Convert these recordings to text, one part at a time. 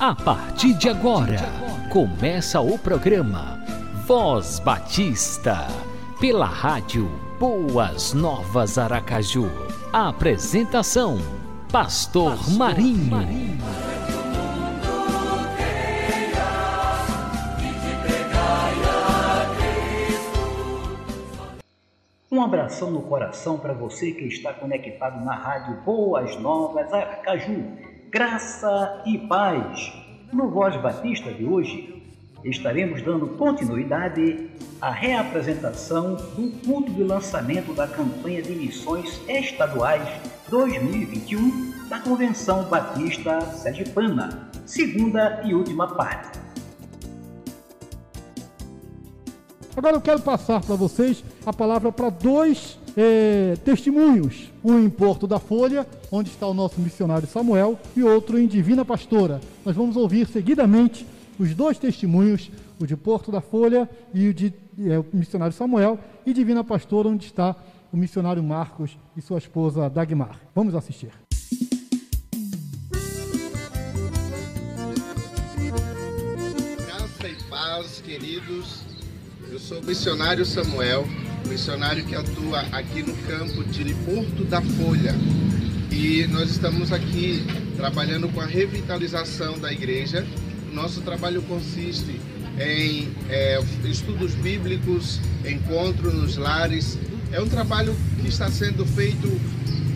A partir de agora, começa o programa Voz Batista, pela rádio Boas Novas Aracaju. A apresentação: Pastor, Pastor Marinho. Marinho. Um abração no coração para você que está conectado na rádio Boas Novas Aracaju graça e paz. No Voz Batista de hoje, estaremos dando continuidade à reapresentação do culto de lançamento da campanha de missões estaduais 2021 da Convenção Batista Sergipana, segunda e última parte. Agora eu quero passar para vocês a palavra para dois é, testemunhos. Um em Porto da Folha, onde está o nosso missionário Samuel, e outro em Divina Pastora. Nós vamos ouvir seguidamente os dois testemunhos, o de Porto da Folha e o de é, o missionário Samuel, e Divina Pastora, onde está o missionário Marcos e sua esposa Dagmar. Vamos assistir. Graça e paz, queridos. Eu sou o missionário Samuel, missionário que atua aqui no campo de Porto da Folha. E nós estamos aqui trabalhando com a revitalização da igreja. Nosso trabalho consiste em é, estudos bíblicos, encontro nos lares. É um trabalho que está sendo feito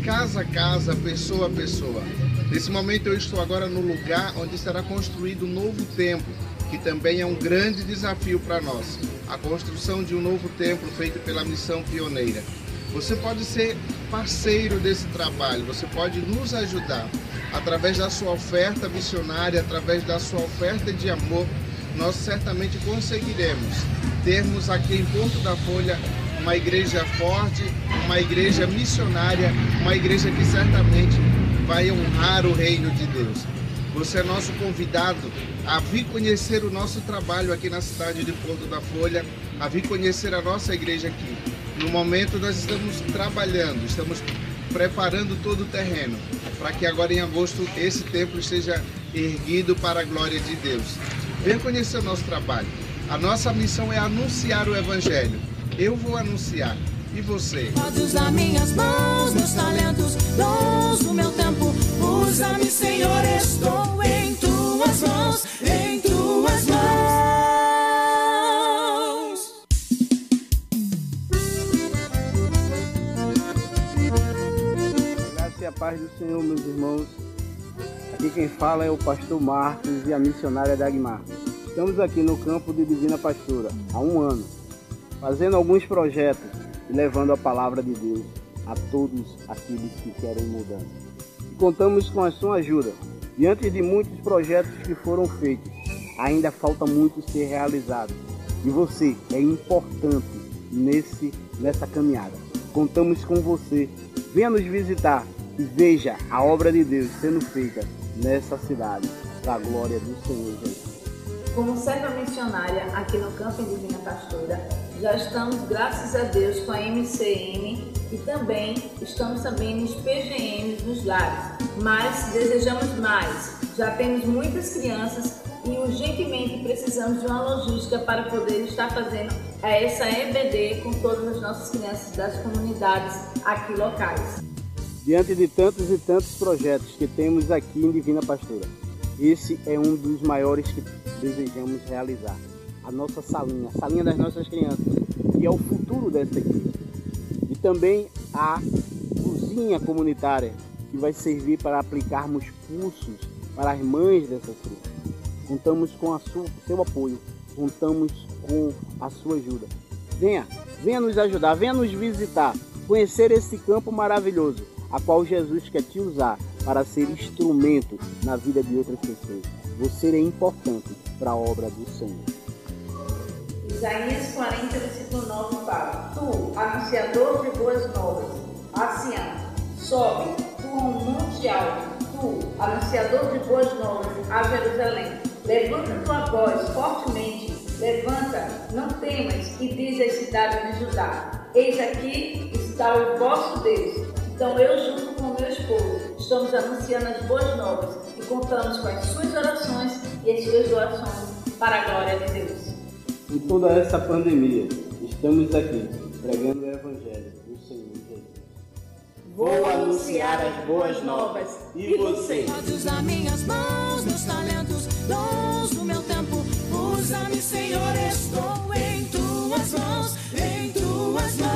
casa a casa, pessoa a pessoa. Nesse momento eu estou agora no lugar onde será construído um novo templo que também é um grande desafio para nós, a construção de um novo templo feito pela missão pioneira. Você pode ser parceiro desse trabalho, você pode nos ajudar através da sua oferta missionária, através da sua oferta de amor. Nós certamente conseguiremos termos aqui em Ponto da Folha uma igreja forte, uma igreja missionária, uma igreja que certamente vai honrar o reino de Deus. Você é nosso convidado a vir conhecer o nosso trabalho aqui na cidade de Porto da Folha, a vir conhecer a nossa igreja aqui. No momento nós estamos trabalhando, estamos preparando todo o terreno para que agora em agosto esse templo esteja erguido para a glória de Deus. Venha conhecer o nosso trabalho. A nossa missão é anunciar o evangelho. Eu vou anunciar. E você? Pode usar minhas mãos, meus talentos, dons, o meu tempo. Usa-me, Senhor, estou em tuas mãos, em tuas mãos. Graças e a paz do Senhor, meus irmãos. Aqui quem fala é o pastor Marcos e a missionária Dagmar. Estamos aqui no campo de Divina Pastora há um ano, fazendo alguns projetos e levando a palavra de Deus a todos aqueles que querem mudança. E contamos com a sua ajuda. Diante de muitos projetos que foram feitos, ainda falta muito ser realizado. E você é importante nesse, nessa caminhada. Contamos com você. Venha nos visitar e veja a obra de Deus sendo feita nessa cidade, para a glória do Senhor Jesus. Como serva missionária aqui no Campo Divina Pastora, já estamos, graças a Deus, com a MCM e também estamos também nos PGMs nos lares. Mas desejamos mais. Já temos muitas crianças e urgentemente precisamos de uma logística para poder estar fazendo essa EBD com todas as nossas crianças das comunidades aqui locais. Diante de tantos e tantos projetos que temos aqui em Divina Pastora, esse é um dos maiores que desejamos realizar a nossa salinha, a salinha das nossas crianças, que é o futuro dessa igreja. Também a cozinha comunitária, que vai servir para aplicarmos cursos para as mães dessas crianças. Contamos com o seu apoio, contamos com a sua ajuda. Venha, venha nos ajudar, venha nos visitar, conhecer esse campo maravilhoso, a qual Jesus quer te usar para ser instrumento na vida de outras pessoas. Você é importante para a obra do Senhor. Isaías 40, versículo 9 fala: Tu, anunciador de boas novas, a Sião, sobe, tu um monte alto, tu, anunciador de boas novas, a Jerusalém. Levanta tua voz fortemente, levanta, não temas, e diz às cidades de Judá: Eis aqui está o vosso Deus. Então eu, junto com meu esposo. Estamos anunciando as boas novas e contamos com as suas orações e as suas doações para a glória de Deus. Em toda essa pandemia, estamos aqui pregando o Evangelho do Senhor Jesus. Vou anunciar as boas novas. E você? Nas minhas mãos, meus talentos, dons do meu tempo. Usa-me, Senhor, estou em tuas mãos, em tuas mãos.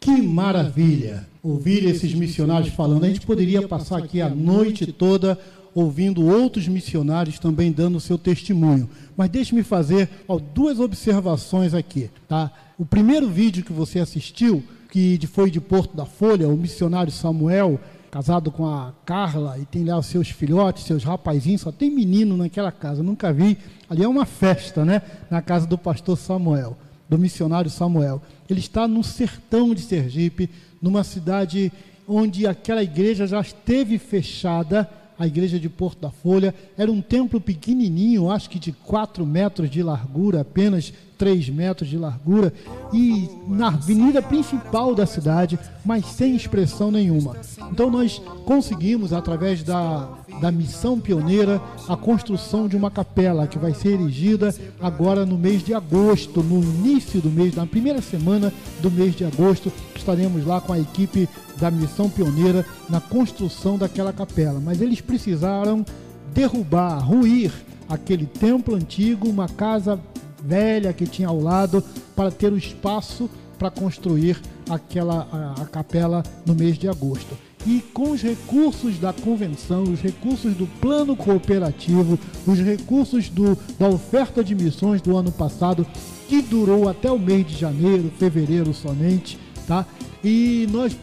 Que maravilha ouvir esses missionários falando. A gente poderia passar aqui a noite toda ouvindo outros missionários também dando o seu testemunho. Mas deixe-me fazer ó, duas observações aqui. Tá? O primeiro vídeo que você assistiu, que foi de Porto da Folha, o missionário Samuel, casado com a Carla, e tem lá os seus filhotes, seus rapazinhos, só tem menino naquela casa, nunca vi. Ali é uma festa, né? Na casa do pastor Samuel, do missionário Samuel. Ele está no sertão de Sergipe, numa cidade onde aquela igreja já esteve fechada a igreja de Porto da Folha. Era um templo pequenininho, acho que de 4 metros de largura, apenas 3 metros de largura, e na avenida principal da cidade, mas sem expressão nenhuma. Então nós conseguimos, através da, da missão pioneira, a construção de uma capela que vai ser erigida agora no mês de agosto, no início do mês, na primeira semana do mês de agosto, estaremos lá com a equipe da missão pioneira na construção daquela capela. Mas eles precisaram derrubar, ruir aquele templo antigo, uma casa velha que tinha ao lado, para ter o espaço para construir aquela a, a capela no mês de agosto. E com os recursos da convenção, os recursos do plano cooperativo, os recursos do, da oferta de missões do ano passado, que durou até o mês de janeiro, fevereiro somente, tá? E nós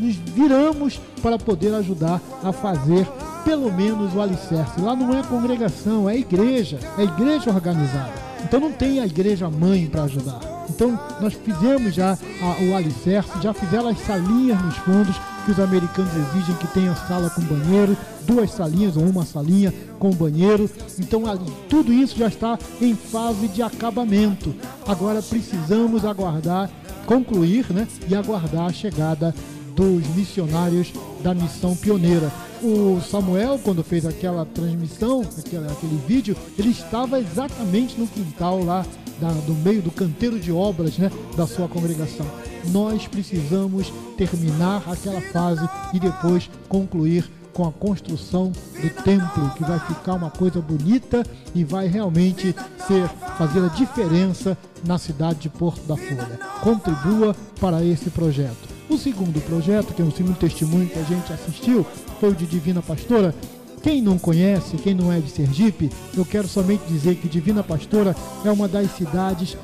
nos viramos para poder ajudar a fazer pelo menos o alicerce. Lá não é congregação, é igreja, é igreja organizada. Então não tem a igreja mãe para ajudar. Então nós fizemos já a, o alicerce, já fizeram as salinhas nos fundos que os americanos exigem que tenha sala com banheiro, duas salinhas ou uma salinha com banheiro. Então tudo isso já está em fase de acabamento. Agora precisamos aguardar, concluir, né, e aguardar a chegada dos missionários da missão pioneira. O Samuel, quando fez aquela transmissão, aquele, aquele vídeo, ele estava exatamente no quintal lá da, do meio do canteiro de obras né, da sua congregação. Nós precisamos terminar aquela fase e depois concluir com a construção do templo, que vai ficar uma coisa bonita e vai realmente ser fazer a diferença na cidade de Porto da Folha. Contribua para esse projeto. O segundo projeto, que é o segundo testemunho que a gente assistiu, foi o de Divina Pastora. Quem não conhece, quem não é de Sergipe, eu quero somente dizer que Divina Pastora é uma das cidades,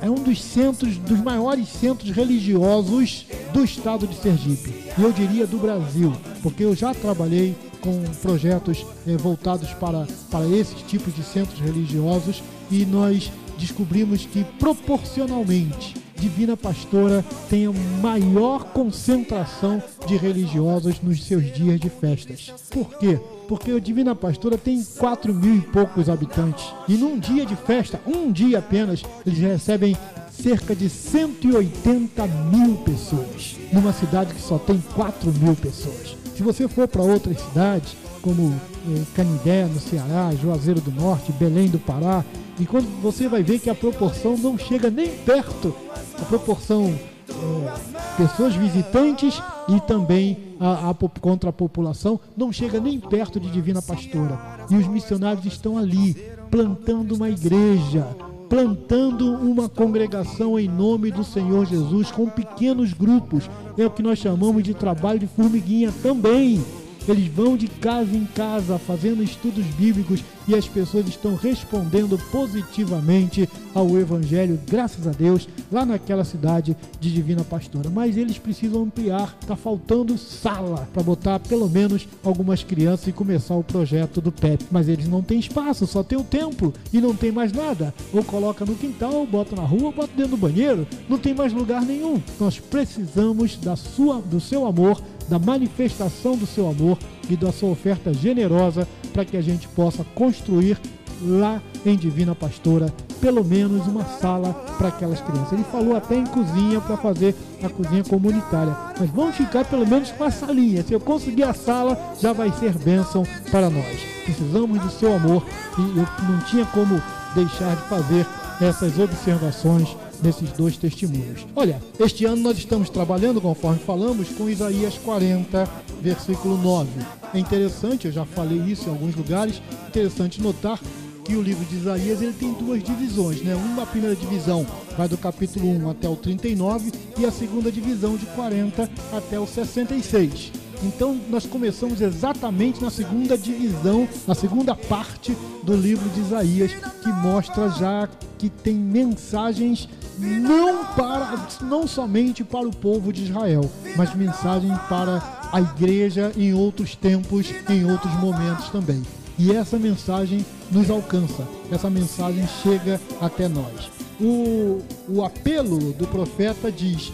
é um dos centros, dos maiores centros religiosos do estado de Sergipe. E eu diria do Brasil, porque eu já trabalhei com projetos eh, voltados para, para esses tipos de centros religiosos e nós descobrimos que proporcionalmente Divina Pastora tem a maior concentração de religiosos nos seus dias de festas. Por quê? Porque o Divina Pastora tem 4 mil e poucos habitantes. E num dia de festa, um dia apenas, eles recebem cerca de 180 mil pessoas. Numa cidade que só tem 4 mil pessoas. Se você for para outras cidades, como eh, Canindé, no Ceará, Juazeiro do Norte, Belém do Pará, e quando você vai ver que a proporção não chega nem perto, a proporção é, pessoas visitantes e também a, a, contra a população não chega nem perto de Divina Pastora. E os missionários estão ali, plantando uma igreja, plantando uma congregação em nome do Senhor Jesus, com pequenos grupos. É o que nós chamamos de trabalho de formiguinha também. Eles vão de casa em casa fazendo estudos bíblicos e as pessoas estão respondendo positivamente ao Evangelho, graças a Deus, lá naquela cidade de Divina Pastora. Mas eles precisam ampliar, está faltando sala para botar pelo menos algumas crianças e começar o projeto do PEP. Mas eles não têm espaço, só tem o templo e não tem mais nada. Ou coloca no quintal, ou bota na rua, ou bota dentro do banheiro, não tem mais lugar nenhum. Nós precisamos da sua, do seu amor da manifestação do seu amor e da sua oferta generosa para que a gente possa construir lá em Divina Pastora pelo menos uma sala para aquelas crianças. Ele falou até em cozinha para fazer a cozinha comunitária. Mas vamos ficar pelo menos com a salinha. Se eu conseguir a sala, já vai ser bênção para nós. Precisamos do seu amor e eu não tinha como deixar de fazer essas observações nesses dois testemunhos. Olha, este ano nós estamos trabalhando, conforme falamos, com Isaías 40, versículo 9. É interessante, eu já falei isso em alguns lugares, interessante notar que o livro de Isaías ele tem duas divisões, né? Uma primeira divisão vai do capítulo 1 até o 39 e a segunda divisão de 40 até o 66. Então nós começamos exatamente na segunda divisão, na segunda parte do livro de Isaías, que mostra já que tem mensagens não para não somente para o povo de Israel, mas mensagem para a igreja em outros tempos, em outros momentos também. E essa mensagem nos alcança, essa mensagem chega até nós. O, o apelo do profeta diz: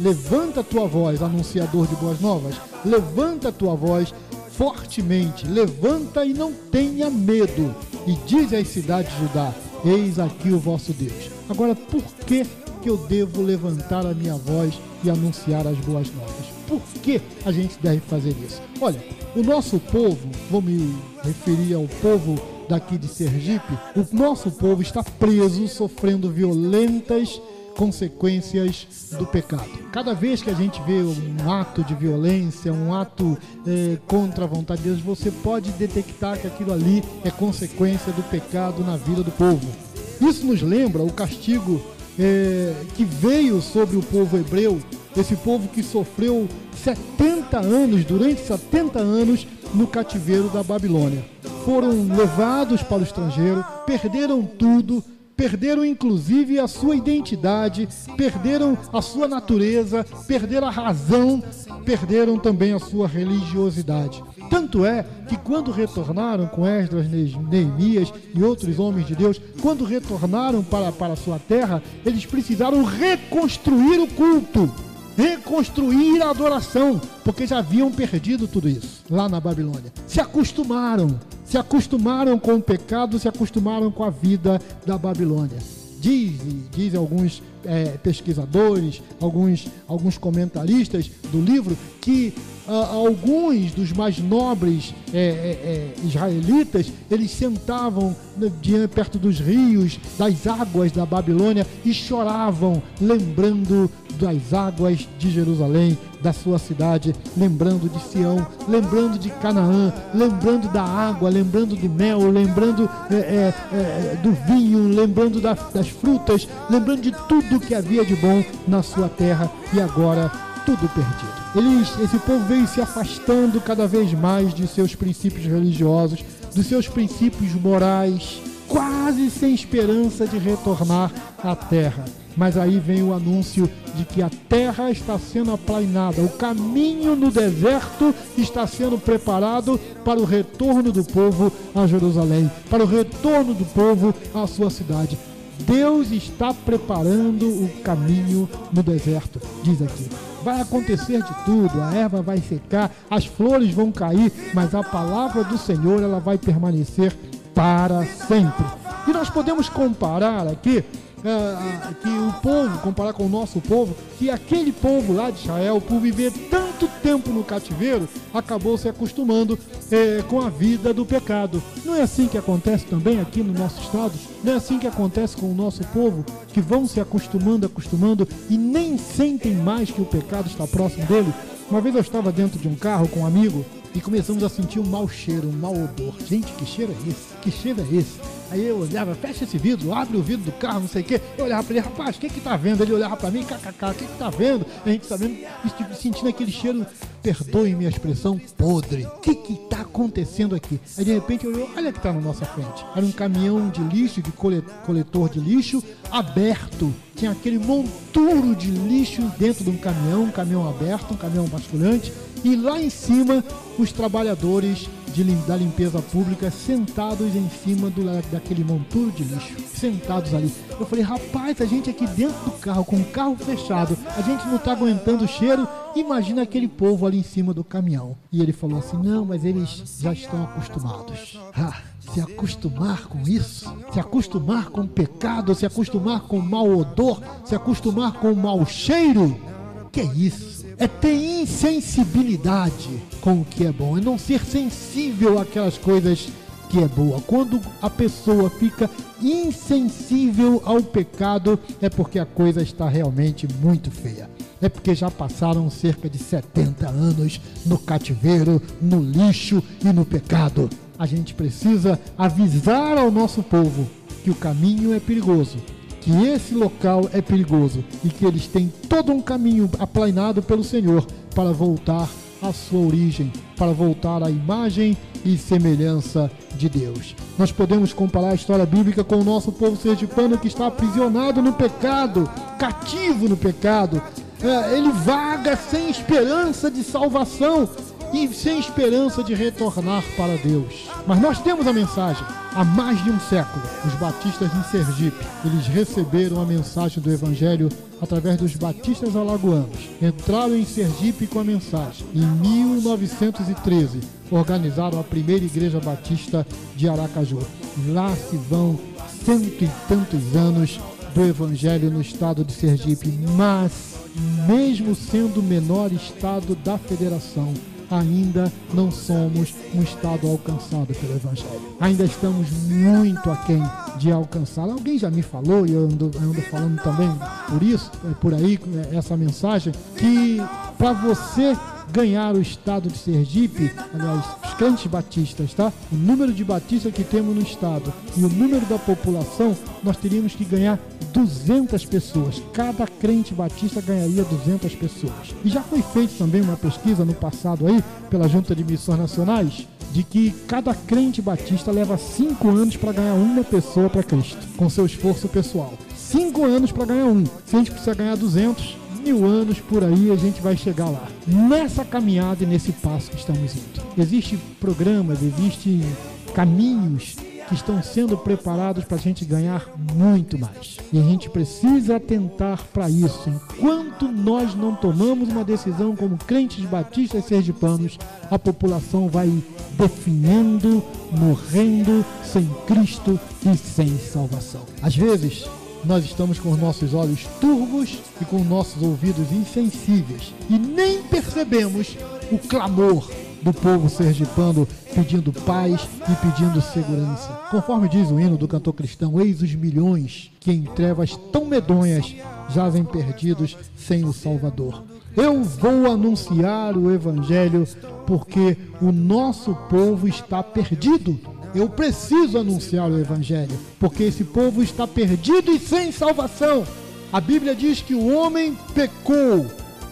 Levanta tua voz, anunciador de boas novas, levanta tua voz fortemente, levanta e não tenha medo, e diz às cidades de Judá: Eis aqui o vosso Deus. Agora, por que, que eu devo levantar a minha voz e anunciar as boas novas? Por que a gente deve fazer isso? Olha, o nosso povo, vou me referir ao povo daqui de Sergipe, o nosso povo está preso, sofrendo violentas consequências do pecado. Cada vez que a gente vê um ato de violência, um ato é, contra a vontade de Deus, você pode detectar que aquilo ali é consequência do pecado na vida do povo. Isso nos lembra o castigo é, que veio sobre o povo hebreu, esse povo que sofreu 70 anos, durante 70 anos, no cativeiro da Babilônia. Foram levados para o estrangeiro, perderam tudo, perderam inclusive a sua identidade, perderam a sua natureza, perderam a razão, perderam também a sua religiosidade. Tanto é que quando retornaram com Esdras, Neemias e outros homens de Deus, quando retornaram para, para a sua terra, eles precisaram reconstruir o culto, reconstruir a adoração, porque já haviam perdido tudo isso lá na Babilônia. Se acostumaram, se acostumaram com o pecado, se acostumaram com a vida da Babilônia. Dizem, dizem alguns é, pesquisadores, alguns, alguns comentaristas do livro, que ah, alguns dos mais nobres é, é, é israelitas, eles sentavam né, perto dos rios, das águas da Babilônia e choravam, lembrando das águas de Jerusalém, da sua cidade, lembrando de Sião, lembrando de Canaã, lembrando da água, lembrando do mel, lembrando é, é, é, do vinho, lembrando da, das frutas, lembrando de tudo que havia de bom na sua terra e agora tudo perdido. Eles, esse povo veio se afastando cada vez mais de seus princípios religiosos, dos seus princípios morais, quase sem esperança de retornar à terra. Mas aí vem o anúncio de que a terra está sendo aplainada, o caminho no deserto está sendo preparado para o retorno do povo a Jerusalém, para o retorno do povo à sua cidade. Deus está preparando o caminho no deserto, diz aqui. Vai acontecer de tudo, a erva vai secar, as flores vão cair, mas a palavra do Senhor ela vai permanecer para sempre. E nós podemos comparar aqui uh, que o povo, comparar com o nosso povo, que aquele povo lá de Israel, por viver tanto tempo no cativeiro, acabou se acostumando eh, com a vida do pecado. Não é assim que acontece também aqui no nosso estado? Não é assim que acontece com o nosso povo, que vão se acostumando, acostumando e nem sentem mais que o pecado está próximo dele? Uma vez eu estava dentro de um carro com um amigo e começamos a sentir um mau cheiro, um mau odor. Gente, que cheiro é esse? Que cheiro é esse? Aí eu olhava, fecha esse vidro, abre o vidro do carro, não sei o quê. Eu olhava pra ele, rapaz, o que que tá vendo? Ele olhava pra mim, kkk, o que que tá vendo? A gente tá vendo, sentindo aquele cheiro, perdoe minha expressão, podre. O que que tá acontecendo aqui? Aí de repente eu olhei, olha que tá na nossa frente. Era um caminhão de lixo, de coletor de lixo, aberto. Tinha aquele monturo de lixo dentro de um caminhão, um caminhão aberto, um caminhão basculante. E lá em cima, os trabalhadores de, da limpeza pública sentados em cima do, daquele monturo de lixo, sentados ali. Eu falei, rapaz, a gente aqui dentro do carro, com o carro fechado, a gente não tá aguentando o cheiro, imagina aquele povo ali em cima do caminhão. E ele falou assim, não, mas eles já estão acostumados. Ah, se acostumar com isso, se acostumar com o pecado, se acostumar com o mau odor, se acostumar com o mau cheiro. Que é isso? É ter insensibilidade com o que é bom, é não ser sensível àquelas coisas que é boa. Quando a pessoa fica insensível ao pecado, é porque a coisa está realmente muito feia. É porque já passaram cerca de 70 anos no cativeiro, no lixo e no pecado. A gente precisa avisar ao nosso povo que o caminho é perigoso, que esse local é perigoso e que eles têm todo um caminho aplainado pelo Senhor para voltar à sua origem, para voltar à imagem e semelhança de Deus. Nós podemos comparar a história bíblica com o nosso povo sergipano que está aprisionado no pecado, cativo no pecado. É, ele vaga sem esperança de salvação e sem esperança de retornar para Deus. Mas nós temos a mensagem. Há mais de um século, os batistas em Sergipe, eles receberam a mensagem do Evangelho através dos batistas alagoanos. Entraram em Sergipe com a mensagem. Em 1913, organizaram a primeira igreja batista de Aracaju. Lá se vão cento e tantos anos do Evangelho no estado de Sergipe, mas mesmo sendo o menor estado da federação, ainda não somos um estado alcançado pelo Evangelho. Ainda estamos muito aquém de alcançá-lo. Alguém já me falou, e eu ando, eu ando falando também por isso, é, por aí, é, essa mensagem, que para você ganhar o estado de Sergipe, aliás, os crentes batistas, tá? O número de batistas que temos no estado e o número da população, nós teríamos que ganhar 200 pessoas. Cada crente batista ganharia 200 pessoas. E já foi feita também uma pesquisa no passado aí, pela Junta de Missões Nacionais, de que cada crente batista leva cinco anos para ganhar uma pessoa para Cristo, com seu esforço pessoal. Cinco anos para ganhar um. Se a gente precisa ganhar 200, mil anos por aí a gente vai chegar lá. Nessa caminhada e nesse passo que estamos indo. Existem programas, existem caminhos que estão sendo preparados para a gente ganhar muito mais. E a gente precisa atentar para isso. Enquanto nós não tomamos uma decisão como crentes batistas sergipanos, a população vai definhando, morrendo sem Cristo e sem salvação. Às vezes, nós estamos com os nossos olhos turvos e com nossos ouvidos insensíveis e nem percebemos o clamor do povo sergipano pedindo paz e pedindo segurança. Conforme diz o hino do cantor cristão, eis os milhões que em trevas tão medonhas jazem perdidos sem o Salvador. Eu vou anunciar o Evangelho porque o nosso povo está perdido. Eu preciso anunciar o Evangelho, porque esse povo está perdido e sem salvação. A Bíblia diz que o homem pecou,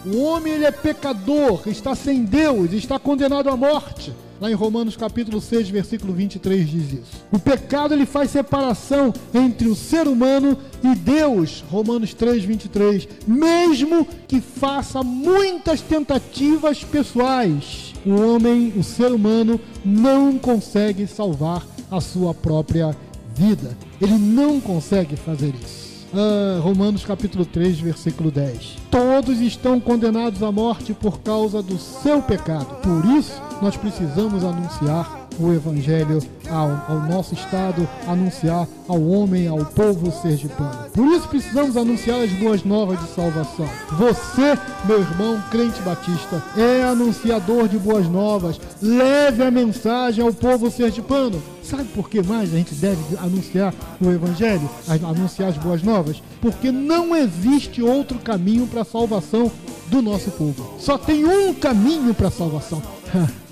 o homem ele é pecador, está sem Deus, está condenado à morte. Lá em Romanos capítulo 6, versículo 23 diz isso. O pecado ele faz separação entre o ser humano e Deus. Romanos 3, 23. Mesmo que faça muitas tentativas pessoais, o homem, o ser humano, não consegue salvar a sua própria vida. Ele não consegue fazer isso. Ah, Romanos capítulo 3, versículo 10. Todos estão condenados à morte por causa do seu pecado. Por isso, nós precisamos anunciar o Evangelho ao, ao, nosso estado, anunciar ao homem, ao povo sergipano. Por isso precisamos anunciar as boas novas de salvação. Você, meu irmão crente batista, é anunciador de boas novas. Leve a mensagem ao povo sergipano. Sabe por que mais a gente deve anunciar o Evangelho, anunciar as boas novas? Porque não existe outro caminho para a salvação do nosso povo. Só tem um caminho para a salvação.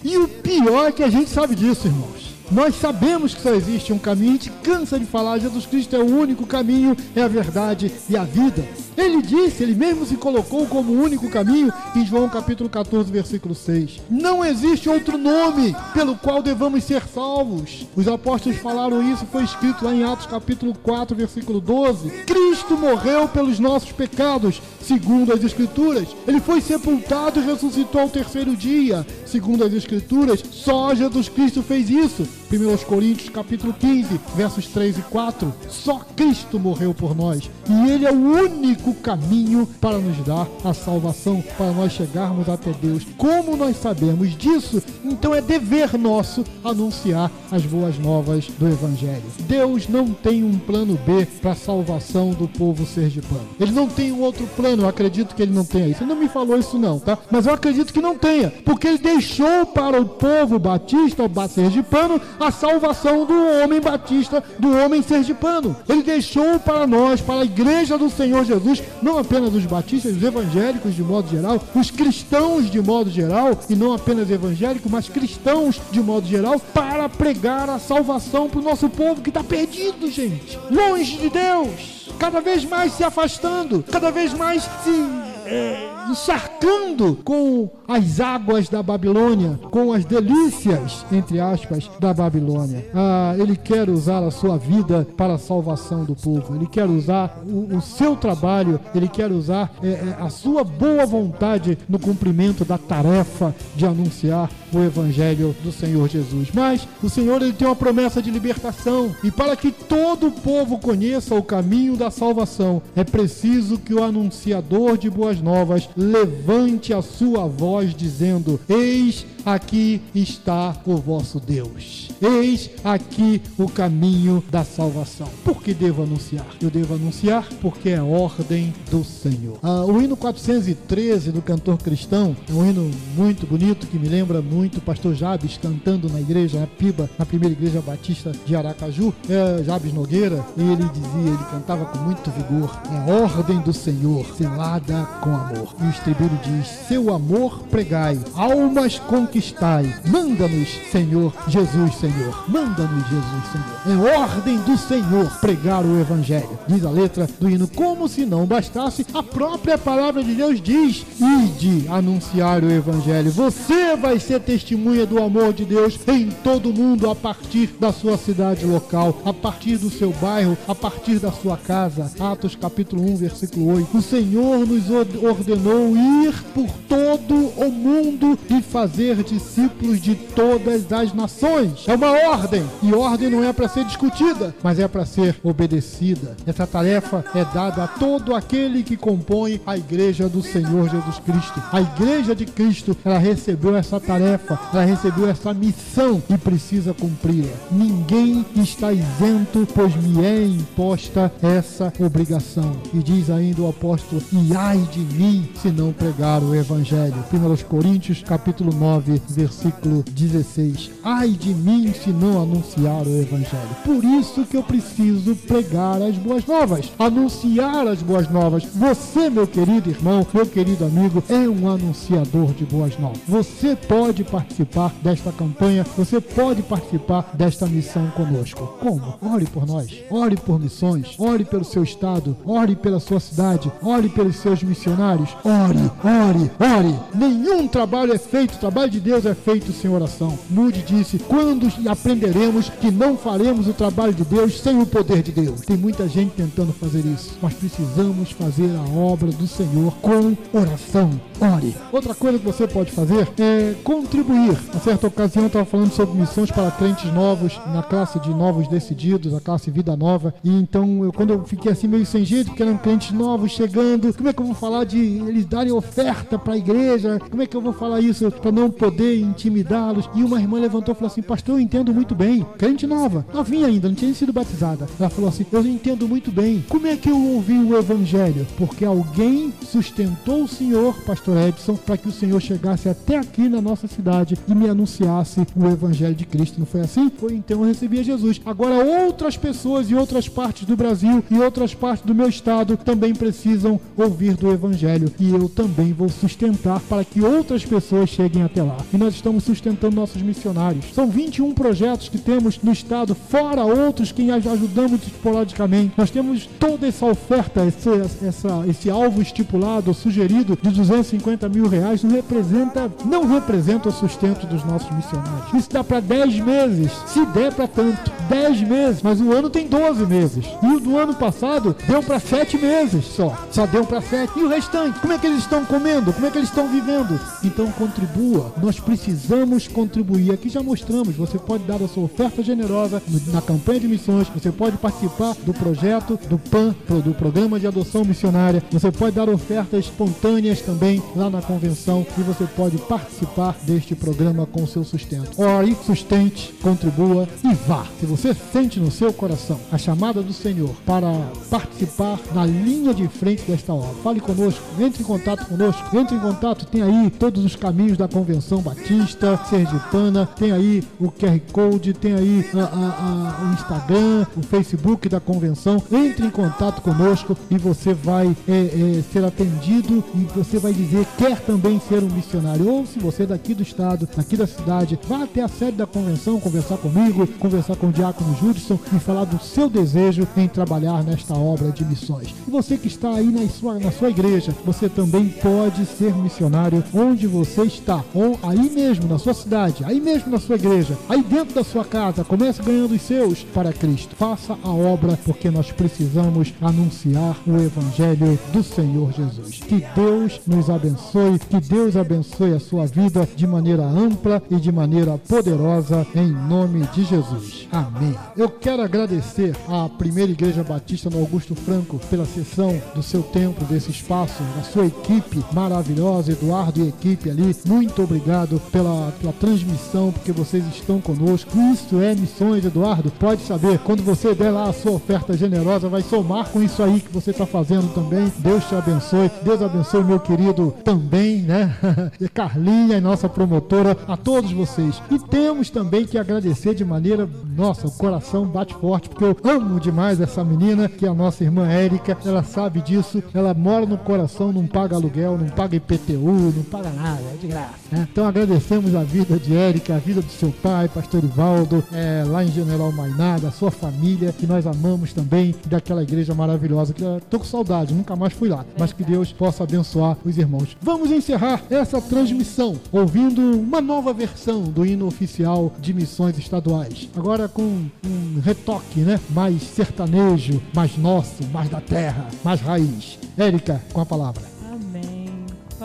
E o pior é que a gente sabe disso, irmãos. Nós sabemos que só existe um caminho, a gente cansa de falar, Jesus Cristo é o único caminho, é a verdade e a vida. Ele disse, ele mesmo se colocou como o único caminho em João capítulo 14, versículo 6. Não existe outro nome pelo qual devamos ser salvos. Os apóstolos falaram isso, foi escrito lá em Atos capítulo 4, versículo 12. Cristo morreu pelos nossos pecados, segundo as escrituras. Ele foi sepultado e ressuscitou ao terceiro dia, segundo as escrituras. Só Jesus Cristo fez isso. 1 Coríntios capítulo 15, versos 3 e 4. Só Cristo morreu por nós e ele é o único caminho para nos dar a salvação, para nós chegarmos até Deus. Como nós sabemos disso, então é dever nosso anunciar as boas novas do evangelho. Deus não tem um plano B para a salvação do povo sergipano. Ele não tem um outro plano, eu acredito que ele não tenha isso. Ele não me falou isso não, tá? Mas eu acredito que não tenha, porque ele deixou para o povo batista, o sergipano, a salvação do homem batista, do homem sergipano. Ele deixou para nós, para a igreja do Senhor Jesus, não apenas os batistas, os evangélicos de modo geral, os cristãos de modo geral, e não apenas evangélicos, mas cristãos de modo geral, para pregar a salvação para o nosso povo que está perdido, gente, longe de Deus, cada vez mais se afastando, cada vez mais se é, encharcando com as águas da Babilônia, com as delícias, entre aspas, da Babilônia. Ah, ele quer usar a sua vida para a salvação do povo, ele quer usar o, o seu trabalho, ele quer usar é, é, a sua boa vontade no cumprimento da tarefa de anunciar o Evangelho do Senhor Jesus. Mas o Senhor ele tem uma promessa de libertação, e para que todo o povo conheça o caminho da salvação, é preciso que o anunciador de boas novas levante a sua voz dizendo: Eis aqui está o vosso Deus. Eis aqui o caminho da salvação. Por que devo anunciar? Eu devo anunciar porque é ordem do Senhor. Ah, o hino 413 do cantor cristão é um hino muito bonito que me lembra muito o pastor Jabes cantando na igreja, na Piba, na primeira igreja batista de Aracaju. É Jabes Nogueira, ele dizia, ele cantava com muito vigor: É ordem do Senhor, selada com amor. E o estribilho diz: Seu amor pregai, almas conquistai. Manda-nos, Senhor Jesus, Senhor. Manda-nos, Jesus, Senhor. É ordem do Senhor pregar o Evangelho. Diz a letra do hino: Como se não bastasse, a própria palavra de Deus diz: Ide anunciar o Evangelho. Você vai ser testemunha do amor de Deus em todo o mundo a partir da sua cidade local, a partir do seu bairro, a partir da sua casa. Atos capítulo 1, versículo 8. O Senhor nos ordenou ir por todo o mundo e fazer discípulos de todas as nações. É uma ordem, e ordem não é para ser discutida, mas é para ser obedecida. Essa tarefa é dada a todo aquele que compõe a igreja do Senhor Jesus Cristo. A igreja de Cristo, ela recebeu essa tarefa, ela recebeu essa missão e precisa cumpri-la. Ninguém está isento, pois me é imposta essa obrigação. E diz ainda o apóstolo: E ai de mim se não pregar o evangelho. 1 Coríntios, capítulo 9, versículo 16. Ai de mim se não anunciar o evangelho. Por isso que eu preciso pregar as boas novas, anunciar as boas novas. Você, meu querido irmão, meu querido amigo, é um anunciador de boas novas. Você pode participar desta campanha, você pode participar desta missão conosco. Como? Ore por nós, ore por missões, ore pelo seu estado, ore pela sua cidade, ore pelos seus missionários. Ore, ore, ore. Nenhum trabalho é feito, trabalho de Deus é feito sem oração. Mude disse: quando aprenderemos que não faremos o trabalho de Deus sem o poder de Deus? Tem muita gente tentando fazer isso, mas precisamos fazer a obra do Senhor com oração. Ore. Outra coisa que você pode fazer é contribuir. A certa ocasião eu estava falando sobre missões para crentes novos, na classe de novos decididos, a classe Vida Nova. E então, eu, quando eu fiquei assim meio sem jeito, porque eram crentes novos chegando, como é que eu vou falar de eles darem oferta para a igreja? Como é que eu vou falar isso para não poder intimidá-los? E uma irmã levantou e falou assim: Pastor, eu entendo muito bem. Crente nova, novinha ainda, não tinha sido batizada. Ela falou assim: Eu entendo muito bem. Como é que eu ouvi o evangelho? Porque alguém sustentou o Senhor, Pastor Edson, para que o Senhor chegasse até aqui na nossa cidade e me anunciasse o evangelho de Cristo. Não foi assim? Foi então eu recebia Jesus. Agora outras pessoas em outras partes do Brasil e outras partes do meu estado também precisam ouvir do evangelho e eu também vou sustentar para que outras pessoas cheguem até lá. E nós estamos sustentando nossos missionários. São 21 projetos que temos no estado, fora outros que ajudamos esporadicamente. Nós temos toda essa oferta, esse, essa, esse alvo estipulado, sugerido de 250 mil reais, não representa, não representa o sustento dos nossos missionários. Isso dá para 10 meses, se der para tanto. 10 meses, mas o ano tem 12 meses. E o do ano passado deu para 7 meses só. Só deu para 7. E o restante? Como é que eles estão comendo? Como é que eles estão vivendo? Então contribua. Nós precisamos contribuir. Aqui já mostramos. Você pode dar a sua oferta generosa na campanha de missões. Você pode participar do projeto do PAN, do Programa de Adoção Missionária. Você pode dar ofertas espontâneas também lá na convenção e você pode participar deste programa com seu sustento. Ore, sustente, contribua e vá. Se você sente no seu coração a chamada do Senhor para participar na linha de frente desta obra, fale conosco, entre em contato conosco, entre em contato, tem aí todos os caminhos da Convenção Batista, Sergipana, tem aí o QR Code, tem aí a, a, a, o Instagram, o Facebook da convenção. Entre em contato conosco e você vai é, é, ser atendido e você vai dizer quer também ser um missionário. Ou se você é daqui do estado, daqui da cidade, vá até a sede da convenção conversar comigo, conversar com o Diácono Judson e falar do seu desejo em trabalhar nesta obra de missões. E você que está aí na sua, na sua igreja, você também pode ser missionário onde você está, ou aí mesmo na sua cidade, aí mesmo na sua igreja, aí dentro da sua casa. Comece ganhando os seus para Cristo. Faça a obra porque nós precisamos anunciar o Evangelho do Senhor Jesus. Que Deus nos abençoe, que Deus abençoe a sua vida de maneira ampla e de maneira poderosa, em nome de Jesus. Amém. Eu quero agradecer à Primeira Igreja Batista no Augusto Franco pela sessão do seu templo, desse espaço, da sua equipe maravilhosa, Eduardo e equipe ali. Muito obrigado pela, pela transmissão, porque vocês estão conosco. Isso é Missões, Eduardo. Pode saber, quando você der lá a sua oferta generosa, vai somar com isso aí que você está fazendo também. Deus te abençoe. Deus abençoe meu querido também, né? e Carlinha, nossa promotora, a todos vocês. E temos também que agradecer de maneira, nossa, o coração bate forte, porque eu amo demais essa menina, que é a nossa irmã Érica. Ela sabe disso. Ela mora no coração, não paga aluguel, não paga IPTU, não paga nada, é de graça. Né? Então agradecemos a vida de Érica, a vida do seu pai, pastor Ivaldo, é, lá em General Mainada, a sua família, que nós amamos também, daquela igreja maravilhosa, que eu tô com saudade, nunca mais fui lá. Mas que Deus possa abençoar os irmãos. Vamos encerrar essa transmissão ouvindo uma nova versão do hino oficial de missões estaduais. Agora com um retoque, né? Mais sertanejo, mais nosso, mais da terra, mais raiz. Érica, com a palavra.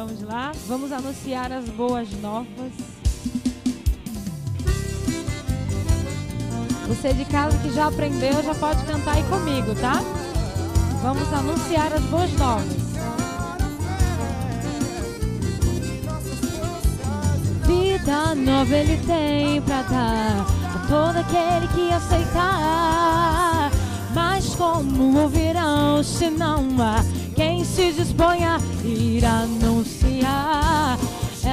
Vamos lá? Vamos anunciar as boas novas. Você de casa que já aprendeu já pode cantar aí comigo, tá? Vamos anunciar as boas novas. Vida nova ele tem pra dar a todo aquele que aceitar. Mas como ouvirão se não há quem se disponha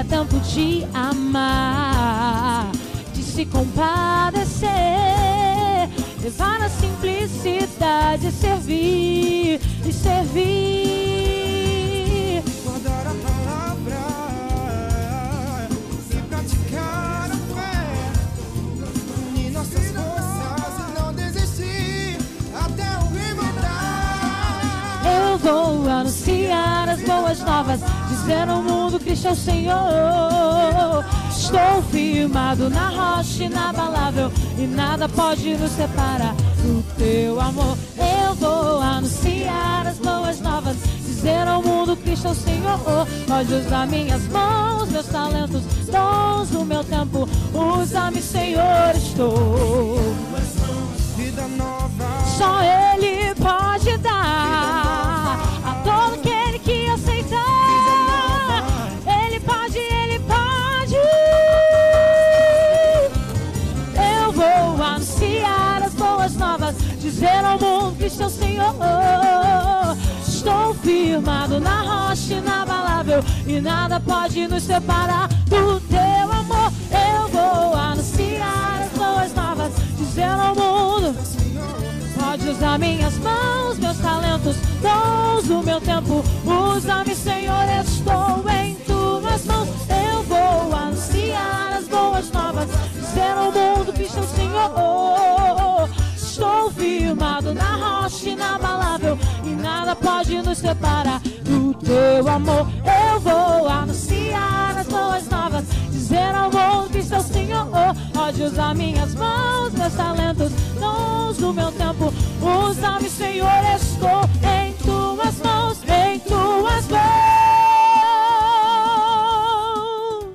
Tempo de amar, de se compadecer, levar a simplicidade, servir e servir. guardar a palavra e praticar a fé. Unir nossas forças e não desistir até o fim voltar. Eu vou anunciar as boas novas, dizer ao mundo Cristo é o Senhor. Estou firmado na rocha inabalável e nada pode nos separar do teu amor. Eu vou anunciar as boas novas, dizer ao mundo Cristo é o Senhor. Pode usar minhas mãos, meus talentos, dons do meu tempo. Usa-me, Senhor, estou. Só Ele pode dar e nada pode nos separar do teu amor. Eu vou anunciar as boas novas, dizer ao mundo. Pode usar minhas mãos, meus talentos, dons o meu tempo. Usa-me, Senhor, estou em tuas mãos. Eu vou anunciar as boas novas, dizer ao mundo que estou Senhor. Estou firmado na rocha inabalável e nada pode nos separar do teu amor. Eu vou anunciar as boas novas, dizer ao mundo que estou Senhor. Pode usar minhas mãos, meus talentos, dons do meu tempo. Usa-me, Senhor, estou em tuas mãos, em tuas mãos.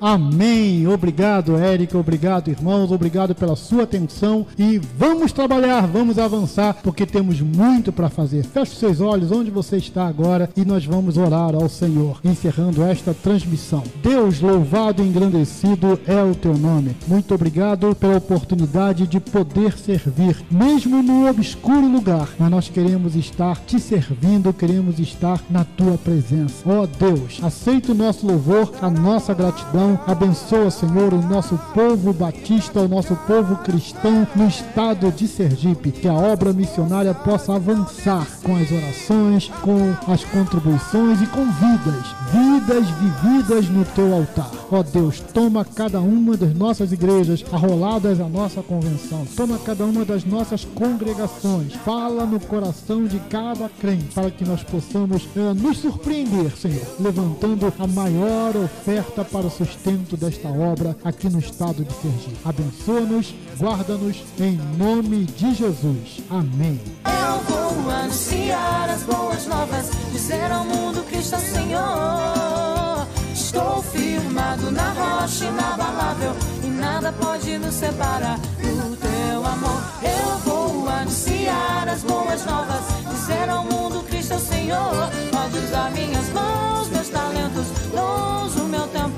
Amém. Obrigado, Érica. Obrigado, irmãos. Obrigado pela sua atenção. E vamos trabalhar, vamos avançar, porque temos muito para fazer. Feche seus olhos onde você está agora e nós vamos orar ao Senhor, encerrando esta transmissão. Deus, louvado e engrandecido é o teu nome. Muito obrigado pela oportunidade de poder servir, mesmo no obscuro lugar. Mas nós queremos estar te servindo, queremos estar na tua presença. Ó oh, Deus, aceita o nosso louvor, a nossa gratidão. Abençoa, Senhor, o nosso povo batista, o nosso povo cristão no estado de Sergipe. Que a obra missionária possa avançar com as orações, com as contribuições e com vidas, vidas vividas no teu altar. Ó Deus, toma cada uma das nossas igrejas arroladas à nossa convenção, toma cada uma das nossas congregações, fala no coração de cada crente, para que nós possamos eh, nos surpreender, Senhor, levantando a maior oferta para o sustento desta obra aqui no estado de Sergipe. Abençoa-nos, guarda-nos, em nome de Jesus. Amém. Eu vou anunciar as boas novas, dizer ao mundo é o Senhor. Estou firmado na rocha inabalável e nada pode nos separar do teu amor. Eu vou anunciar as boas novas, dizer ao mundo Cristo é o Senhor. Pode usar minhas mãos, meus talentos, dons, o meu tempo.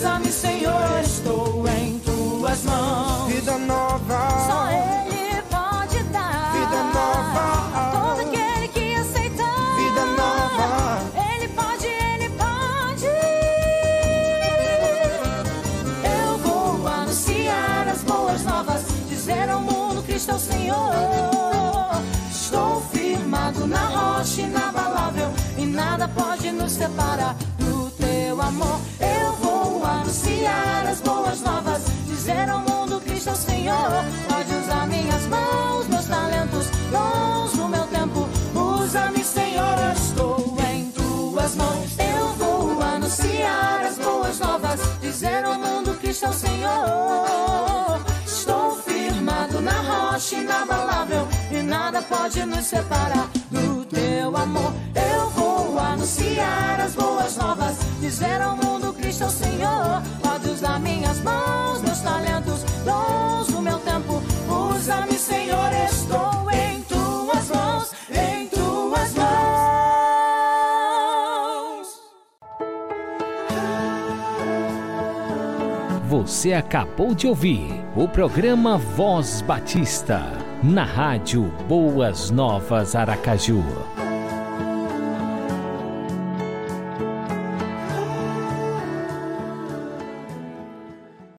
Usa-me, Senhor, estou em tuas mãos. Vida nova. Só Ele pode dar. Vida nova. Todo aquele que aceitar. Vida nova. Ele pode, Ele pode. Eu vou anunciar as boas novas, dizer ao mundo Cristo é o Senhor. Estou firmado na rocha inabalável e nada pode nos separar do teu amor. As boas novas, dizer ao mundo Cristo é o Senhor. Pode usar minhas mãos, meus talentos, dons, o meu tempo. Usa-me, Senhor, estou em tuas mãos. Eu vou anunciar as boas novas, dizer ao mundo Cristo é o Senhor. Estou firmado na rocha inabalável e nada pode nos separar do teu amor. Eu vou anunciar as boas novas, dizer ao mundo Cristo Senhor. Pode usar minhas mãos, meus talentos, dons, o meu tempo. Usa-me, Senhor, estou em tuas mãos, em tuas mãos. Você acabou de ouvir o programa Voz Batista, na rádio Boas Novas Aracaju.